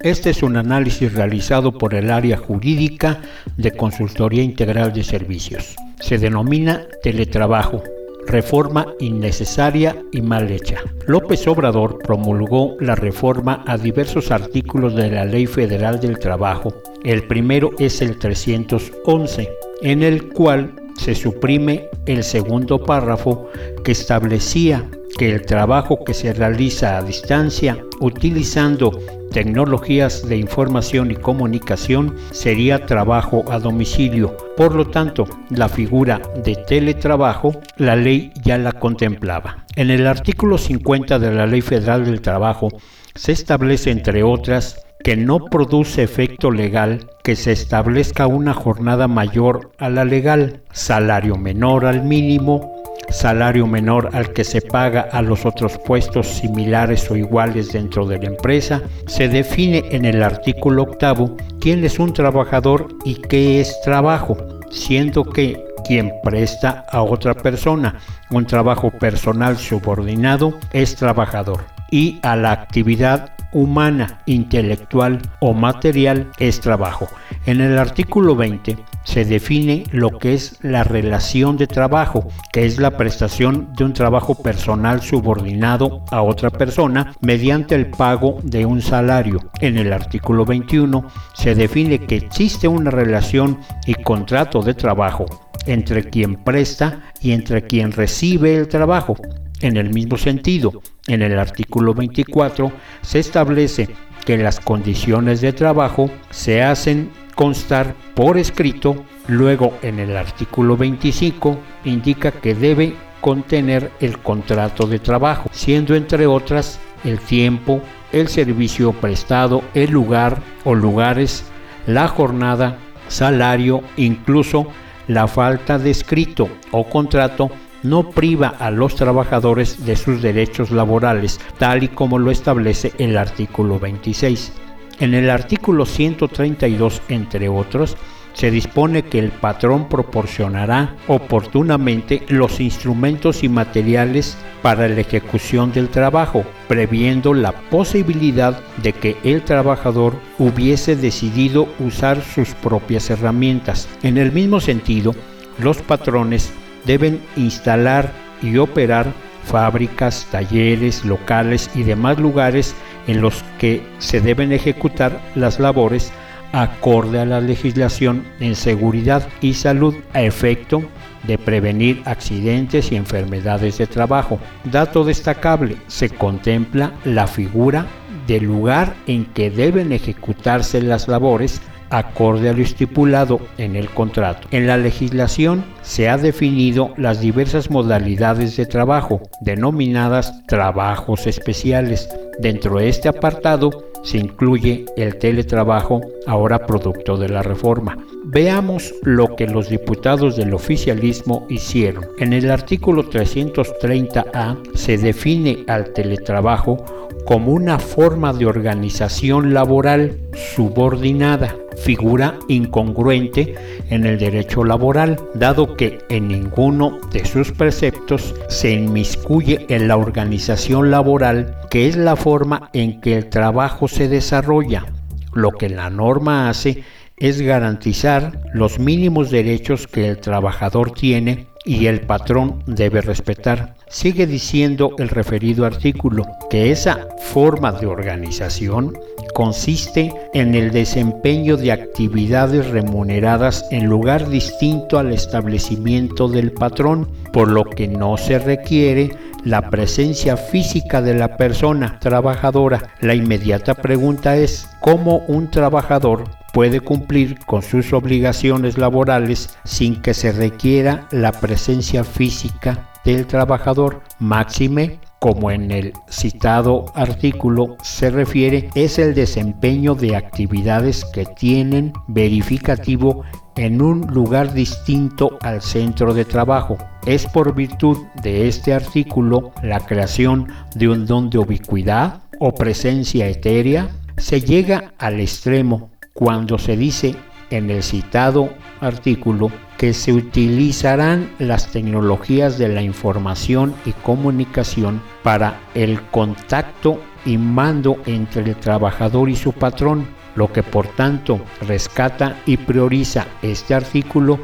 Este es un análisis realizado por el área jurídica de Consultoría Integral de Servicios. Se denomina teletrabajo reforma innecesaria y mal hecha. López Obrador promulgó la reforma a diversos artículos de la Ley Federal del Trabajo. El primero es el 311, en el cual se suprime el segundo párrafo que establecía que el trabajo que se realiza a distancia utilizando tecnologías de información y comunicación sería trabajo a domicilio. Por lo tanto, la figura de teletrabajo, la ley ya la contemplaba. En el artículo 50 de la Ley Federal del Trabajo se establece, entre otras, que no produce efecto legal que se establezca una jornada mayor a la legal, salario menor al mínimo, salario menor al que se paga a los otros puestos similares o iguales dentro de la empresa, se define en el artículo octavo quién es un trabajador y qué es trabajo, siendo que quien presta a otra persona un trabajo personal subordinado es trabajador y a la actividad humana, intelectual o material es trabajo. En el artículo 20 se define lo que es la relación de trabajo, que es la prestación de un trabajo personal subordinado a otra persona mediante el pago de un salario. En el artículo 21 se define que existe una relación y contrato de trabajo entre quien presta y entre quien recibe el trabajo. En el mismo sentido, en el artículo 24 se establece que las condiciones de trabajo se hacen constar por escrito, luego en el artículo 25 indica que debe contener el contrato de trabajo, siendo entre otras el tiempo, el servicio prestado, el lugar o lugares, la jornada, salario, incluso la falta de escrito o contrato no priva a los trabajadores de sus derechos laborales, tal y como lo establece el artículo 26. En el artículo 132, entre otros, se dispone que el patrón proporcionará oportunamente los instrumentos y materiales para la ejecución del trabajo, previendo la posibilidad de que el trabajador hubiese decidido usar sus propias herramientas. En el mismo sentido, los patrones deben instalar y operar fábricas, talleres, locales y demás lugares en los que se deben ejecutar las labores acorde a la legislación en seguridad y salud a efecto de prevenir accidentes y enfermedades de trabajo. Dato destacable, se contempla la figura del lugar en que deben ejecutarse las labores acorde a lo estipulado en el contrato. En la legislación se ha definido las diversas modalidades de trabajo, denominadas trabajos especiales. Dentro de este apartado se incluye el teletrabajo, ahora producto de la reforma. Veamos lo que los diputados del oficialismo hicieron. En el artículo 330A se define al teletrabajo como una forma de organización laboral subordinada, figura incongruente en el derecho laboral, dado que en ninguno de sus preceptos se inmiscuye en la organización laboral, que es la forma en que el trabajo se desarrolla. Lo que la norma hace es garantizar los mínimos derechos que el trabajador tiene y el patrón debe respetar. Sigue diciendo el referido artículo que esa forma de organización consiste en el desempeño de actividades remuneradas en lugar distinto al establecimiento del patrón, por lo que no se requiere la presencia física de la persona trabajadora. La inmediata pregunta es, ¿cómo un trabajador puede cumplir con sus obligaciones laborales sin que se requiera la presencia física del trabajador, máxime como en el citado artículo se refiere, es el desempeño de actividades que tienen verificativo en un lugar distinto al centro de trabajo. Es por virtud de este artículo la creación de un don de ubicuidad o presencia etérea se llega al extremo cuando se dice en el citado artículo que se utilizarán las tecnologías de la información y comunicación para el contacto y mando entre el trabajador y su patrón. Lo que por tanto rescata y prioriza este artículo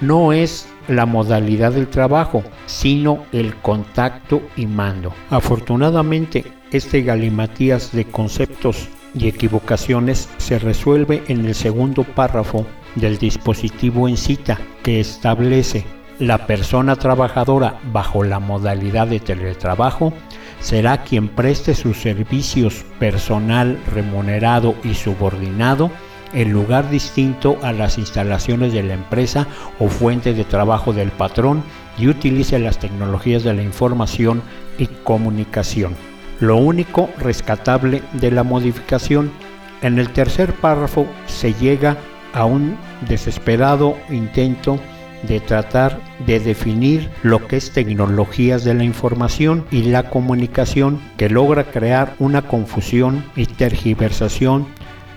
no es la modalidad del trabajo, sino el contacto y mando. Afortunadamente, este galimatías de conceptos y equivocaciones se resuelve en el segundo párrafo del dispositivo en cita que establece la persona trabajadora bajo la modalidad de teletrabajo será quien preste sus servicios personal remunerado y subordinado en lugar distinto a las instalaciones de la empresa o fuente de trabajo del patrón y utilice las tecnologías de la información y comunicación. Lo único rescatable de la modificación, en el tercer párrafo se llega a un desesperado intento de tratar de definir lo que es tecnologías de la información y la comunicación que logra crear una confusión y tergiversación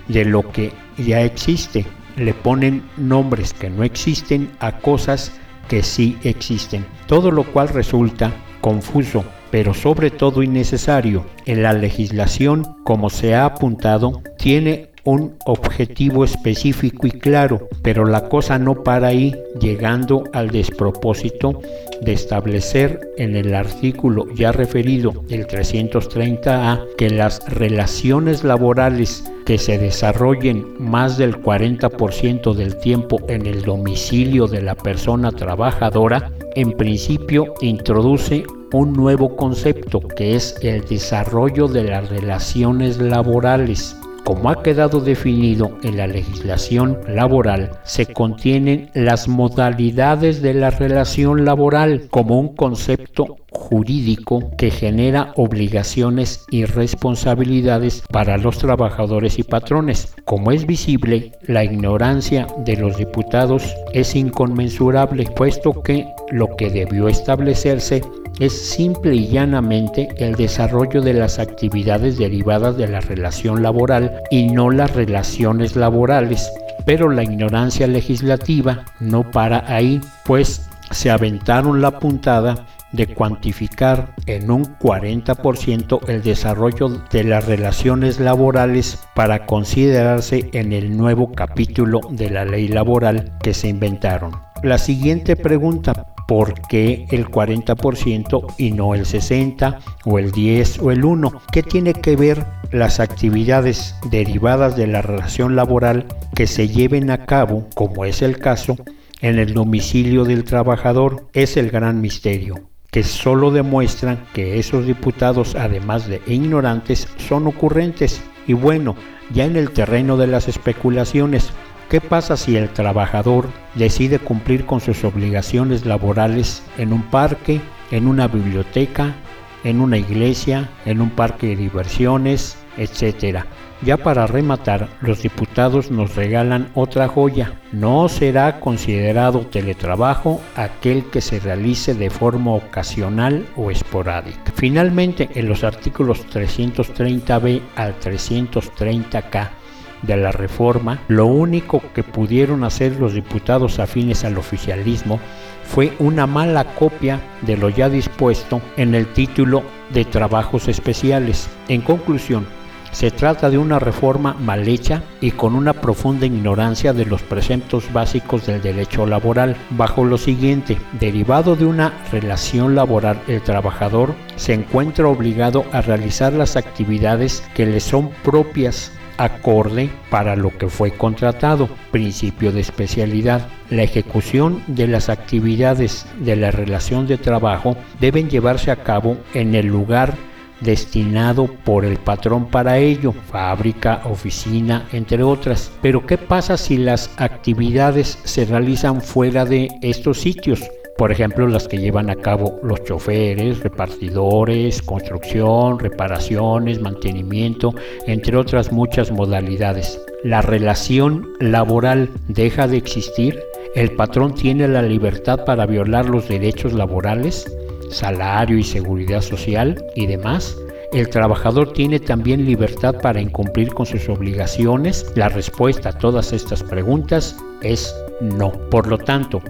de lo que ya existe. Le ponen nombres que no existen a cosas que sí existen, todo lo cual resulta confuso, pero sobre todo innecesario. En la legislación, como se ha apuntado, tiene un objetivo específico y claro, pero la cosa no para ahí, llegando al despropósito de establecer en el artículo ya referido, el 330A, que las relaciones laborales que se desarrollen más del 40% del tiempo en el domicilio de la persona trabajadora, en principio introduce un nuevo concepto que es el desarrollo de las relaciones laborales como ha quedado definido en la legislación laboral, se contienen las modalidades de la relación laboral como un concepto jurídico que genera obligaciones y responsabilidades para los trabajadores y patrones. Como es visible, la ignorancia de los diputados es inconmensurable, puesto que lo que debió establecerse es simple y llanamente el desarrollo de las actividades derivadas de la relación laboral y no las relaciones laborales. Pero la ignorancia legislativa no para ahí, pues se aventaron la puntada de cuantificar en un 40% el desarrollo de las relaciones laborales para considerarse en el nuevo capítulo de la ley laboral que se inventaron. La siguiente pregunta ¿por qué el 40% y no el 60 o el 10 o el 1? ¿Qué tiene que ver las actividades derivadas de la relación laboral que se lleven a cabo, como es el caso, en el domicilio del trabajador? Es el gran misterio que solo demuestran que esos diputados, además de ignorantes, son ocurrentes. Y bueno, ya en el terreno de las especulaciones, ¿Qué pasa si el trabajador decide cumplir con sus obligaciones laborales en un parque, en una biblioteca, en una iglesia, en un parque de diversiones, etcétera? Ya para rematar, los diputados nos regalan otra joya. No será considerado teletrabajo aquel que se realice de forma ocasional o esporádica. Finalmente, en los artículos 330b al 330k de la reforma, lo único que pudieron hacer los diputados afines al oficialismo fue una mala copia de lo ya dispuesto en el título de trabajos especiales. En conclusión, se trata de una reforma mal hecha y con una profunda ignorancia de los preceptos básicos del derecho laboral. Bajo lo siguiente, derivado de una relación laboral, el trabajador se encuentra obligado a realizar las actividades que le son propias acorde para lo que fue contratado, principio de especialidad. La ejecución de las actividades de la relación de trabajo deben llevarse a cabo en el lugar destinado por el patrón para ello, fábrica, oficina, entre otras. Pero ¿qué pasa si las actividades se realizan fuera de estos sitios? Por ejemplo, las que llevan a cabo los choferes, repartidores, construcción, reparaciones, mantenimiento, entre otras muchas modalidades. La relación laboral deja de existir, el patrón tiene la libertad para violar los derechos laborales, salario y seguridad social y demás. El trabajador tiene también libertad para incumplir con sus obligaciones. La respuesta a todas estas preguntas es no. Por lo tanto,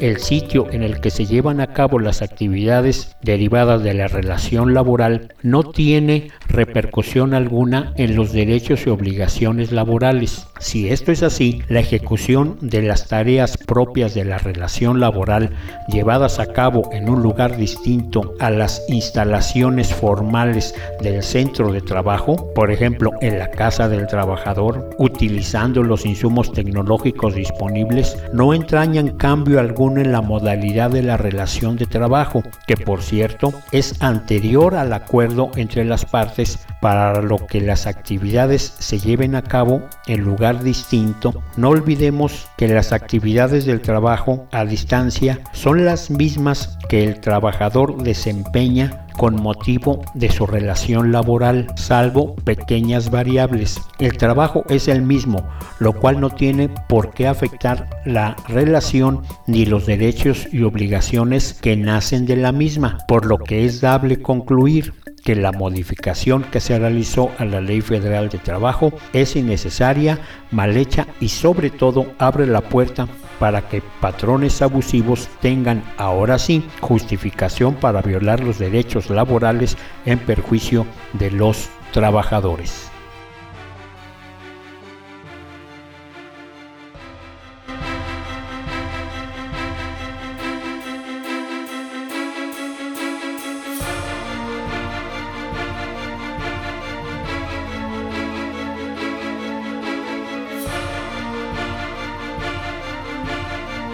el sitio en el que se llevan a cabo las actividades derivadas de la relación laboral no tiene repercusión alguna en los derechos y obligaciones laborales. Si esto es así, la ejecución de las tareas propias de la relación laboral llevadas a cabo en un lugar distinto a las instalaciones formales del centro de trabajo, por ejemplo en la casa del trabajador, utilizando los insumos tecnológicos disponibles, no entrañan cambio alguno en la modalidad de la relación de trabajo, que por cierto es anterior al acuerdo entre las partes para lo que las actividades se lleven a cabo en lugar distinto. No olvidemos que las actividades del trabajo a distancia son las mismas que el trabajador desempeña con motivo de su relación laboral, salvo pequeñas variables. El trabajo es el mismo, lo cual no tiene por qué afectar la relación ni los derechos y obligaciones que nacen de la misma, por lo que es dable concluir que la modificación que se realizó a la Ley Federal de Trabajo es innecesaria, mal hecha y sobre todo abre la puerta para que patrones abusivos tengan ahora sí justificación para violar los derechos laborales en perjuicio de los trabajadores.